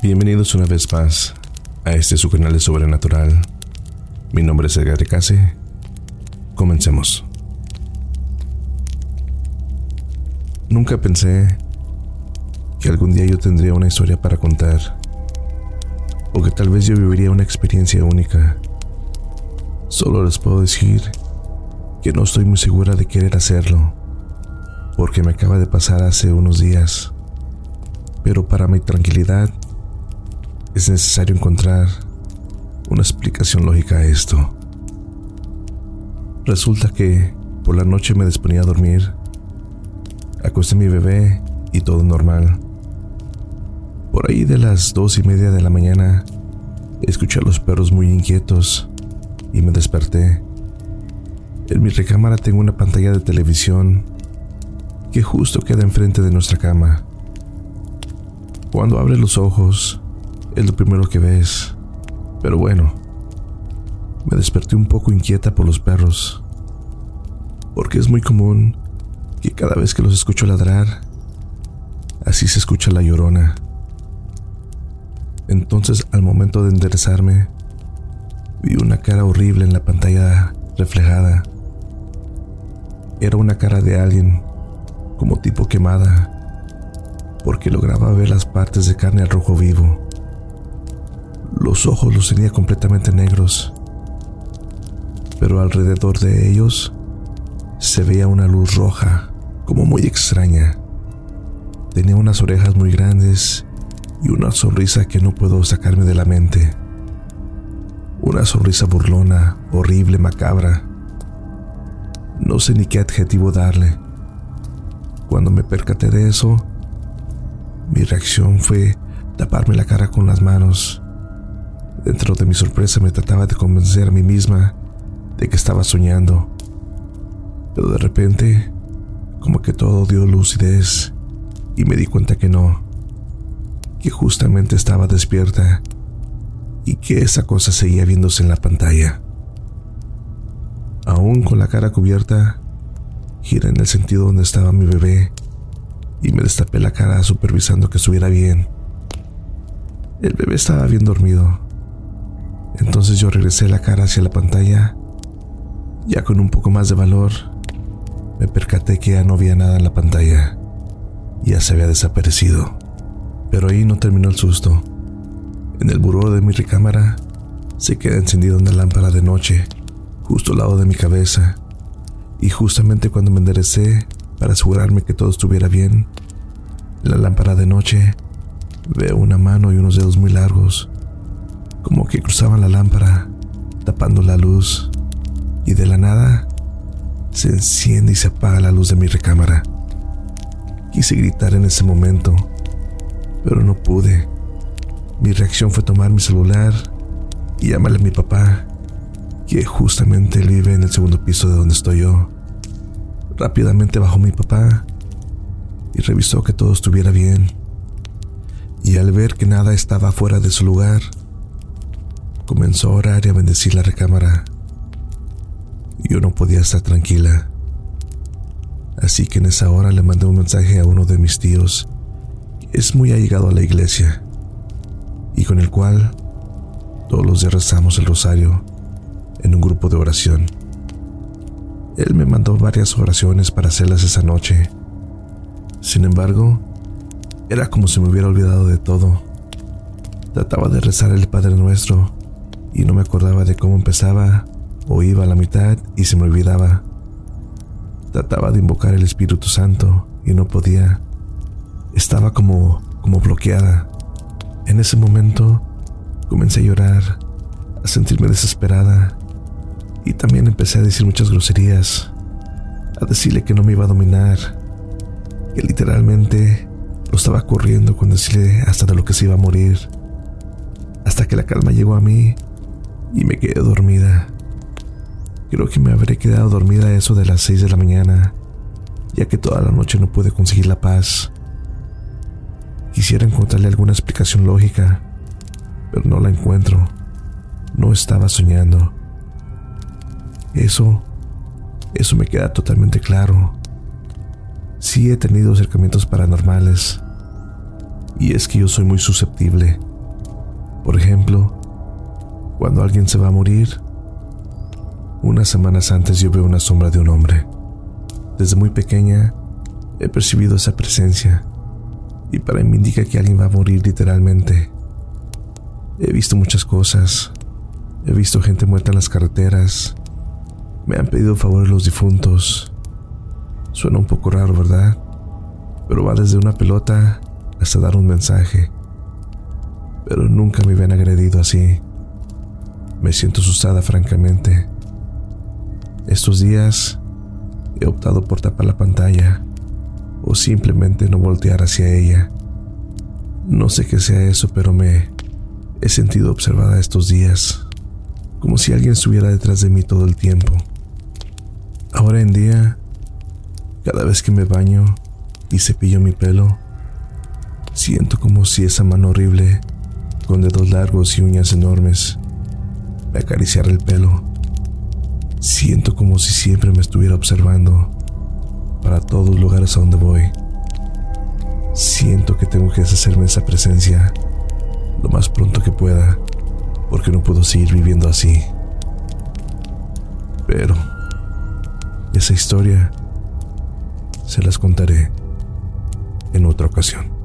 Bienvenidos una vez más a este su canal de Sobrenatural. Mi nombre es Edgar Case. Comencemos. Nunca pensé que algún día yo tendría una historia para contar, o que tal vez yo viviría una experiencia única. Solo les puedo decir que no estoy muy segura de querer hacerlo, porque me acaba de pasar hace unos días. Pero para mi tranquilidad, es necesario encontrar una explicación lógica a esto. Resulta que por la noche me disponía a dormir, acosté a mi bebé y todo normal. Por ahí de las dos y media de la mañana, escuché a los perros muy inquietos y me desperté. En mi recámara tengo una pantalla de televisión que justo queda enfrente de nuestra cama. Cuando abres los ojos, es lo primero que ves. Pero bueno, me desperté un poco inquieta por los perros, porque es muy común que cada vez que los escucho ladrar, así se escucha la llorona. Entonces, al momento de enderezarme, vi una cara horrible en la pantalla reflejada. Era una cara de alguien, como tipo quemada, porque lograba ver las partes de carne al rojo vivo. Los ojos los tenía completamente negros, pero alrededor de ellos se veía una luz roja, como muy extraña. Tenía unas orejas muy grandes y una sonrisa que no puedo sacarme de la mente. Una sonrisa burlona, horrible, macabra. No sé ni qué adjetivo darle. Cuando me percaté de eso, mi reacción fue taparme la cara con las manos Dentro de mi sorpresa me trataba de convencer a mí misma de que estaba soñando. Pero de repente, como que todo dio lucidez y me di cuenta que no, que justamente estaba despierta y que esa cosa seguía viéndose en la pantalla. Aún con la cara cubierta, giré en el sentido donde estaba mi bebé y me destapé la cara supervisando que estuviera bien. El bebé estaba bien dormido entonces yo regresé la cara hacia la pantalla. Ya con un poco más de valor, me percaté que ya no había nada en la pantalla. Ya se había desaparecido. Pero ahí no terminó el susto. En el buró de mi recámara se queda encendida una lámpara de noche, justo al lado de mi cabeza. Y justamente cuando me enderecé para asegurarme que todo estuviera bien, en la lámpara de noche veo una mano y unos dedos muy largos como que cruzaban la lámpara, tapando la luz, y de la nada se enciende y se apaga la luz de mi recámara. Quise gritar en ese momento, pero no pude. Mi reacción fue tomar mi celular y llamarle a mi papá, que justamente vive en el segundo piso de donde estoy yo. Rápidamente bajó mi papá y revisó que todo estuviera bien. Y al ver que nada estaba fuera de su lugar, comenzó a orar y a bendecir la recámara. Yo no podía estar tranquila. Así que en esa hora le mandé un mensaje a uno de mis tíos, que es muy allegado a la iglesia, y con el cual todos los días rezamos el rosario en un grupo de oración. Él me mandó varias oraciones para hacerlas esa noche. Sin embargo, era como si me hubiera olvidado de todo. Trataba de rezar el Padre Nuestro y no me acordaba de cómo empezaba o iba a la mitad y se me olvidaba. Trataba de invocar el Espíritu Santo y no podía. Estaba como como bloqueada. En ese momento comencé a llorar, a sentirme desesperada y también empecé a decir muchas groserías, a decirle que no me iba a dominar, que literalmente lo estaba corriendo con decirle hasta de lo que se iba a morir. Hasta que la calma llegó a mí y me quedé dormida. Creo que me habré quedado dormida a eso de las 6 de la mañana, ya que toda la noche no pude conseguir la paz. Quisiera encontrarle alguna explicación lógica, pero no la encuentro. No estaba soñando. Eso, eso me queda totalmente claro. Sí he tenido acercamientos paranormales. Y es que yo soy muy susceptible. Por ejemplo, cuando alguien se va a morir, unas semanas antes yo veo una sombra de un hombre. Desde muy pequeña he percibido esa presencia y para mí indica que alguien va a morir literalmente. He visto muchas cosas. He visto gente muerta en las carreteras. Me han pedido favores los difuntos. Suena un poco raro, ¿verdad? Pero va desde una pelota hasta dar un mensaje. Pero nunca me habían agredido así. Me siento asustada, francamente. Estos días he optado por tapar la pantalla o simplemente no voltear hacia ella. No sé qué sea eso, pero me he sentido observada estos días, como si alguien estuviera detrás de mí todo el tiempo. Ahora en día, cada vez que me baño y cepillo mi pelo, siento como si esa mano horrible, con dedos largos y uñas enormes, me acariciara el pelo. Siento como si siempre me estuviera observando para todos los lugares a donde voy. Siento que tengo que deshacerme de esa presencia lo más pronto que pueda, porque no puedo seguir viviendo así. Pero esa historia se las contaré en otra ocasión.